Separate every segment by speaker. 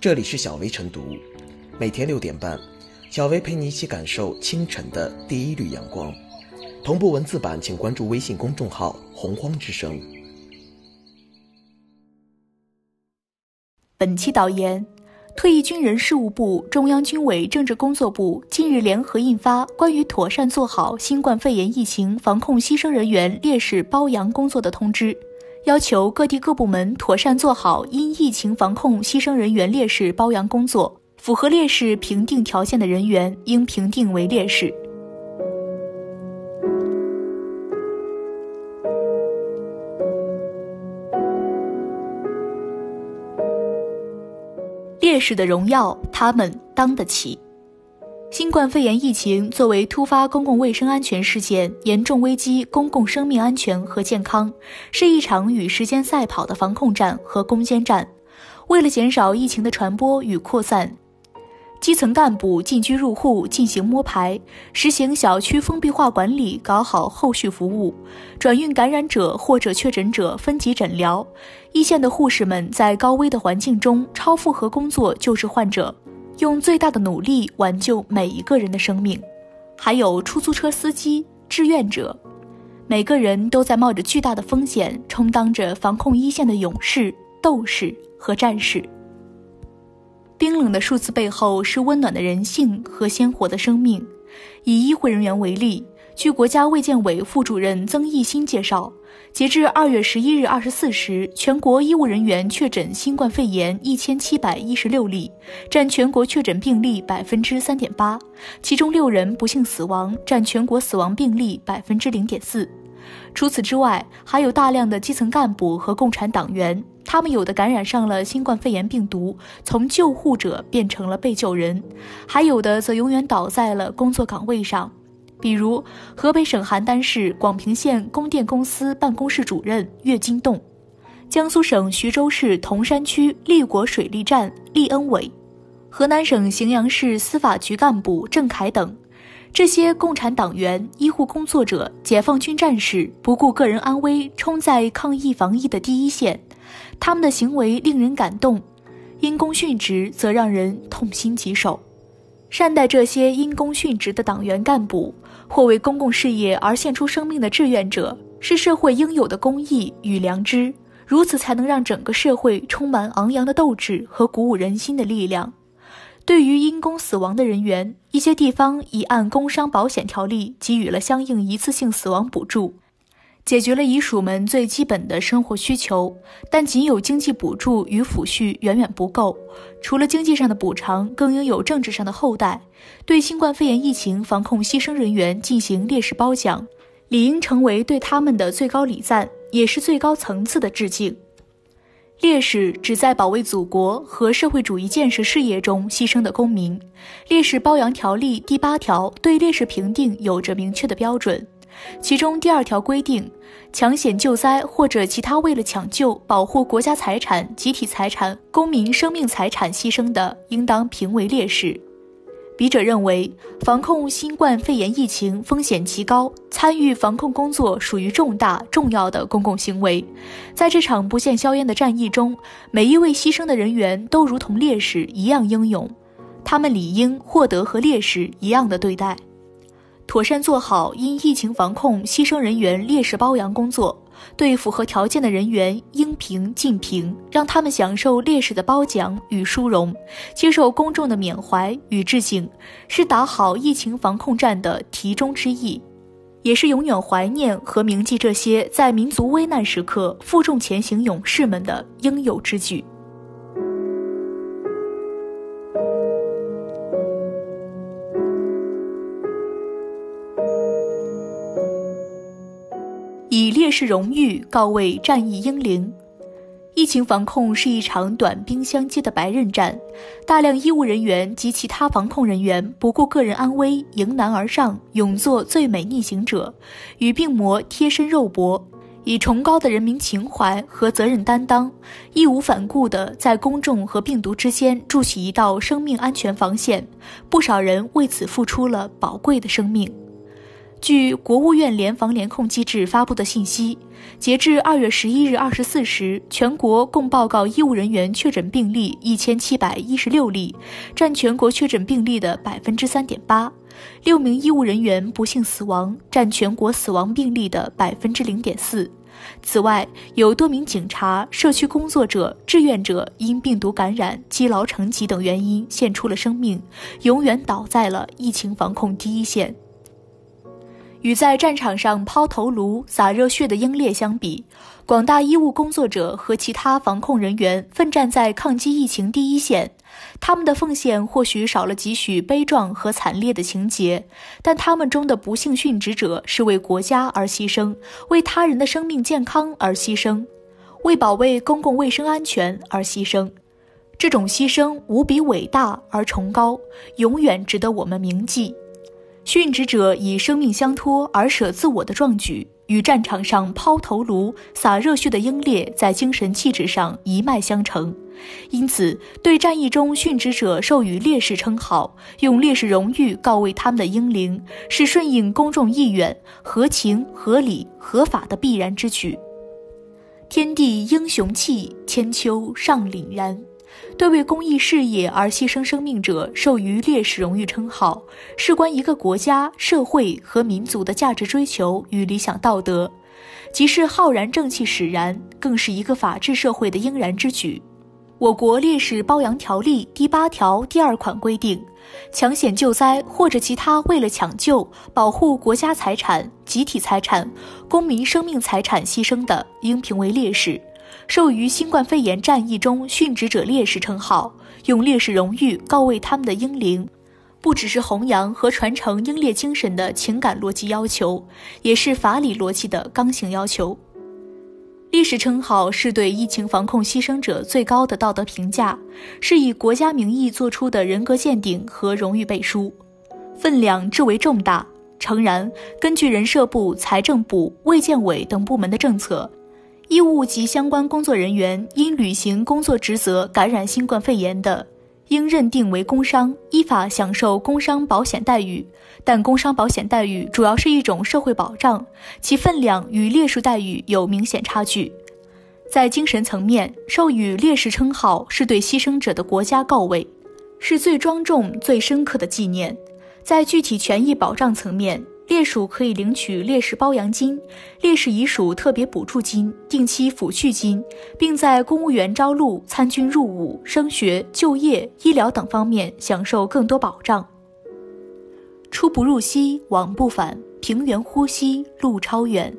Speaker 1: 这里是小薇晨读，每天六点半，小薇陪你一起感受清晨的第一缕阳光。同步文字版，请关注微信公众号“洪荒之声”。
Speaker 2: 本期导言：退役军人事务部、中央军委政治工作部近日联合印发《关于妥善做好新冠肺炎疫情防控牺牲人员烈士褒扬工作的通知》。要求各地各部门妥善做好因疫情防控牺牲人员烈士褒扬工作，符合烈士评定条件的人员应评定为烈士。烈士的荣耀，他们当得起。新冠肺炎疫情作为突发公共卫生安全事件，严重危及公共生命安全和健康，是一场与时间赛跑的防控战和攻坚战。为了减少疫情的传播与扩散，基层干部进居入户进行摸排，实行小区封闭化管理，搞好后续服务，转运感染者或者确诊者分级诊疗。一线的护士们在高危的环境中超负荷工作救治患者。用最大的努力挽救每一个人的生命，还有出租车司机、志愿者，每个人都在冒着巨大的风险，充当着防控一线的勇士、斗士和战士。冰冷的数字背后是温暖的人性和鲜活的生命。以医护人员为例。据国家卫健委副主任曾益新介绍，截至二月十一日二十四时，全国医务人员确诊新冠肺炎一千七百一十六例，占全国确诊病例百分之三点八，其中六人不幸死亡，占全国死亡病例百分之零点四。除此之外，还有大量的基层干部和共产党员，他们有的感染上了新冠肺炎病毒，从救护者变成了被救人，还有的则永远倒在了工作岗位上。比如，河北省邯郸市广平县供电公司办公室主任岳金栋，江苏省徐州市铜山区利国水利站厉恩伟，河南省荥阳市司法局干部郑凯等，这些共产党员、医护工作者、解放军战士不顾个人安危，冲在抗疫防疫的第一线，他们的行为令人感动，因公殉职则让人痛心疾首。善待这些因公殉职的党员干部。或为公共事业而献出生命的志愿者，是社会应有的公义与良知。如此才能让整个社会充满昂扬的斗志和鼓舞人心的力量。对于因公死亡的人员，一些地方已按工伤保险条例给予了相应一次性死亡补助。解决了遗属们最基本的生活需求，但仅有经济补助与抚恤远远不够。除了经济上的补偿，更应有政治上的厚待。对新冠肺炎疫情防控牺牲人员进行烈士褒奖，理应成为对他们的最高礼赞，也是最高层次的致敬。烈士指在保卫祖国和社会主义建设事业中牺牲的公民。烈士褒扬条例第八条对烈士评定有着明确的标准。其中第二条规定，抢险救灾或者其他为了抢救、保护国家财产、集体财产、公民生命财产牺牲的，应当评为烈士。笔者认为，防控新冠肺炎疫情风险极高，参与防控工作属于重大重要的公共行为。在这场不见硝烟的战役中，每一位牺牲的人员都如同烈士一样英勇，他们理应获得和烈士一样的对待。妥善做好因疫情防控牺牲人员烈士褒扬工作，对符合条件的人员应评尽评，让他们享受烈士的褒奖与殊荣，接受公众的缅怀与致敬，是打好疫情防控战的题中之意，也是永远怀念和铭记这些在民族危难时刻负重前行勇士们的应有之举。以烈士荣誉告慰战役英灵。疫情防控是一场短兵相接的白刃战，大量医务人员及其他防控人员不顾个人安危，迎难而上，勇作最美逆行者，与病魔贴身肉搏，以崇高的人民情怀和责任担当，义无反顾地在公众和病毒之间筑起一道生命安全防线。不少人为此付出了宝贵的生命。据国务院联防联控机制发布的信息，截至二月十一日二十四时，全国共报告医务人员确诊病例一千七百一十六例，占全国确诊病例的百分之三点八。六名医务人员不幸死亡，占全国死亡病例的百分之零点四。此外，有多名警察、社区工作者、志愿者因病毒感染、积劳成疾等原因献出了生命，永远倒在了疫情防控第一线。与在战场上抛头颅、洒热血的英烈相比，广大医务工作者和其他防控人员奋战在抗击疫情第一线，他们的奉献或许少了几许悲壮和惨烈的情节，但他们中的不幸殉职者是为国家而牺牲，为他人的生命健康而牺牲，为保卫公共卫生安全而牺牲。这种牺牲无比伟大而崇高，永远值得我们铭记。殉职者以生命相托而舍自我的壮举，与战场上抛头颅、洒热血的英烈在精神气质上一脉相承。因此，对战役中殉职者授予烈士称号，用烈士荣誉告慰他们的英灵，是顺应公众意愿、合情、合理、合法的必然之举。天地英雄气，千秋尚凛然。对为公益事业而牺牲生命者授予烈士荣誉称号，事关一个国家、社会和民族的价值追求与理想道德，即是浩然正气使然，更是一个法治社会的应然之举。我国烈士褒扬条例第八条第二款规定，抢险救灾或者其他为了抢救、保护国家财产、集体财产、公民生命财产牺牲的，应评为烈士。授予新冠肺炎战役中殉职者烈士称号，用烈士荣誉告慰他们的英灵，不只是弘扬和传承英烈精神的情感逻辑要求，也是法理逻辑的刚性要求。烈士称号是对疫情防控牺牲者最高的道德评价，是以国家名义作出的人格鉴定和荣誉背书，分量至为重大。诚然，根据人社部、财政部、卫健委等部门的政策。医务及相关工作人员因履行工作职责感染新冠肺炎的，应认定为工伤，依法享受工伤保险待遇。但工伤保险待遇主要是一种社会保障，其分量与烈士待遇有明显差距。在精神层面，授予烈士称号是对牺牲者的国家告慰，是最庄重、最深刻的纪念。在具体权益保障层面，烈属可以领取烈士褒扬金、烈士遗属特别补助金、定期抚恤金，并在公务员招录、参军入伍、升学、就业、医疗等方面享受更多保障。出不入西，往不返，平原呼吸，路超远。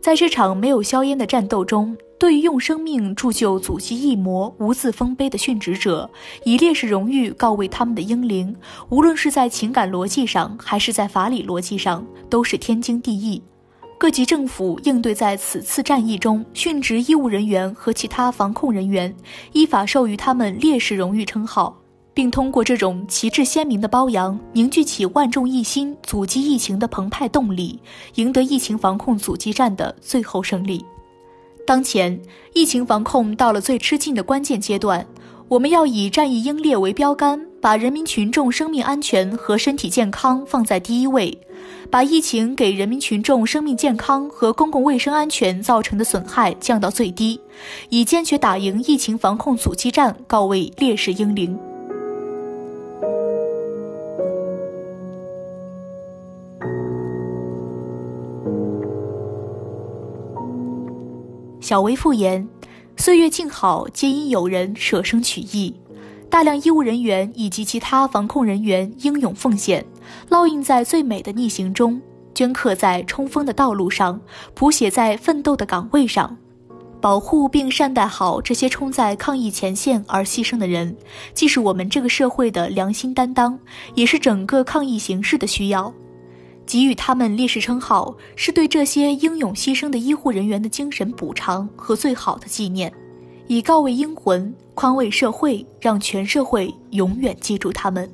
Speaker 2: 在这场没有硝烟的战斗中。对于用生命铸就祖籍一模、无字封碑的殉职者，以烈士荣誉告慰他们的英灵，无论是在情感逻辑上，还是在法理逻辑上，都是天经地义。各级政府应对在此次战役中殉职医务人员和其他防控人员，依法授予他们烈士荣誉称号，并通过这种旗帜鲜明的褒扬，凝聚起万众一心阻击疫情的澎湃动力，赢得疫情防控阻击战的最后胜利。当前疫情防控到了最吃劲的关键阶段，我们要以战役英烈为标杆，把人民群众生命安全和身体健康放在第一位，把疫情给人民群众生命健康和公共卫生安全造成的损害降到最低，以坚决打赢疫情防控阻击战告慰烈士英灵。小微复言，岁月静好，皆因有人舍生取义。大量医务人员以及其他防控人员英勇奉献，烙印在最美的逆行中，镌刻在冲锋的道路上，谱写在奋斗的岗位上。保护并善待好这些冲在抗疫前线而牺牲的人，既是我们这个社会的良心担当，也是整个抗疫形势的需要。给予他们烈士称号，是对这些英勇牺牲的医护人员的精神补偿和最好的纪念，以告慰英魂，宽慰社会，让全社会永远记住他们。